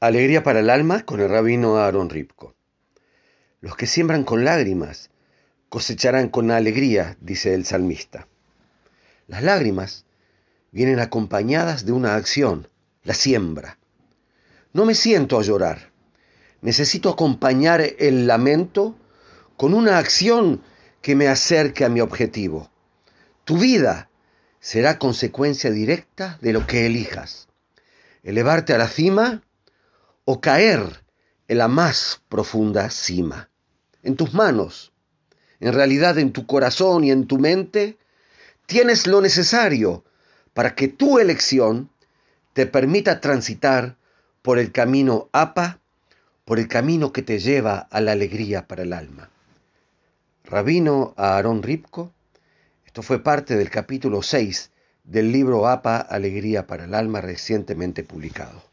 Alegría para el alma con el rabino Aaron Ripko. Los que siembran con lágrimas cosecharán con alegría, dice el salmista. Las lágrimas vienen acompañadas de una acción, la siembra. No me siento a llorar. Necesito acompañar el lamento con una acción que me acerque a mi objetivo. Tu vida será consecuencia directa de lo que elijas. Elevarte a la cima o caer en la más profunda cima. En tus manos, en realidad en tu corazón y en tu mente, tienes lo necesario para que tu elección te permita transitar por el camino APA, por el camino que te lleva a la alegría para el alma. Rabino Aarón Ripko, esto fue parte del capítulo 6 del libro APA, Alegría para el Alma, recientemente publicado.